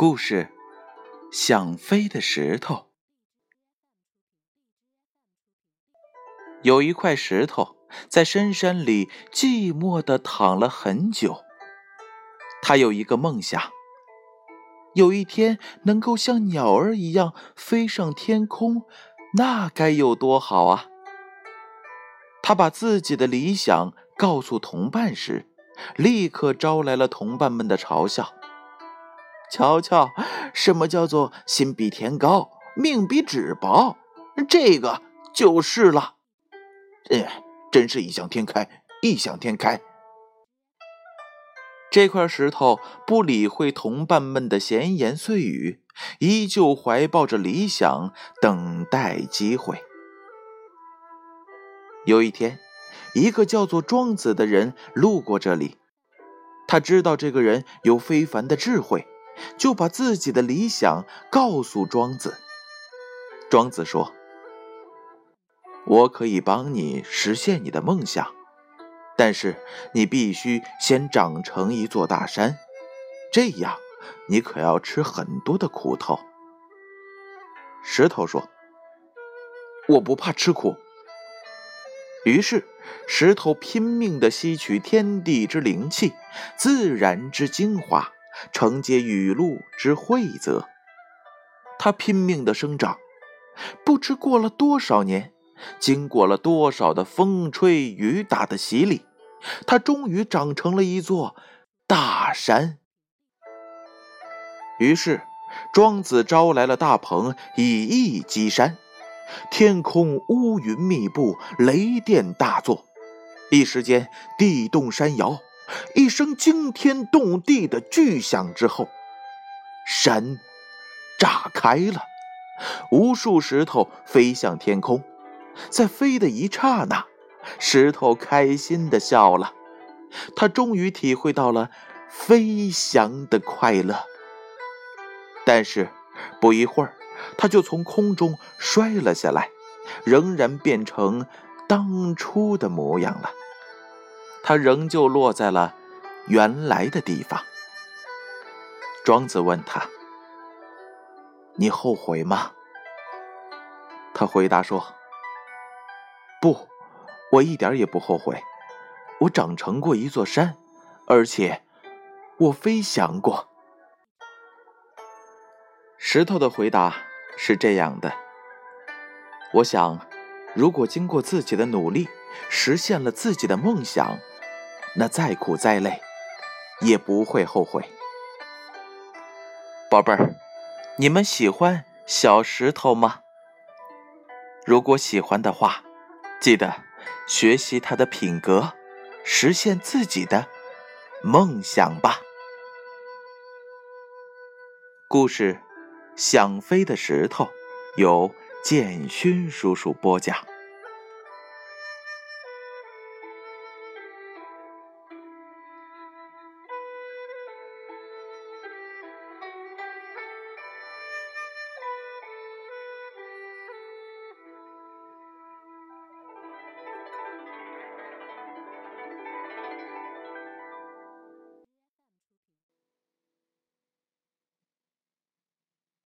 故事：想飞的石头。有一块石头在深山里寂寞的躺了很久。他有一个梦想，有一天能够像鸟儿一样飞上天空，那该有多好啊！他把自己的理想告诉同伴时，立刻招来了同伴们的嘲笑。瞧瞧，什么叫做心比天高，命比纸薄？这个就是了。哎，真是异想天开，异想天开！这块石头不理会同伴们的闲言碎语，依旧怀抱着理想，等待机会。有一天，一个叫做庄子的人路过这里，他知道这个人有非凡的智慧。就把自己的理想告诉庄子。庄子说：“我可以帮你实现你的梦想，但是你必须先长成一座大山，这样你可要吃很多的苦头。”石头说：“我不怕吃苦。”于是，石头拼命的吸取天地之灵气，自然之精华。承接雨露之惠泽，它拼命的生长，不知过了多少年，经过了多少的风吹雨打的洗礼，它终于长成了一座大山。于是，庄子招来了大鹏，以翼击山。天空乌云密布，雷电大作，一时间地动山摇。一声惊天动地的巨响之后，山炸开了，无数石头飞向天空。在飞的一刹那，石头开心的笑了，他终于体会到了飞翔的快乐。但是，不一会儿，他就从空中摔了下来，仍然变成当初的模样了。他仍旧落在了原来的地方。庄子问他：“你后悔吗？”他回答说：“不，我一点也不后悔。我长成过一座山，而且我飞翔过。”石头的回答是这样的：“我想，如果经过自己的努力，实现了自己的梦想。”那再苦再累，也不会后悔。宝贝儿，你们喜欢小石头吗？如果喜欢的话，记得学习他的品格，实现自己的梦想吧。故事《想飞的石头》由建勋叔叔播讲。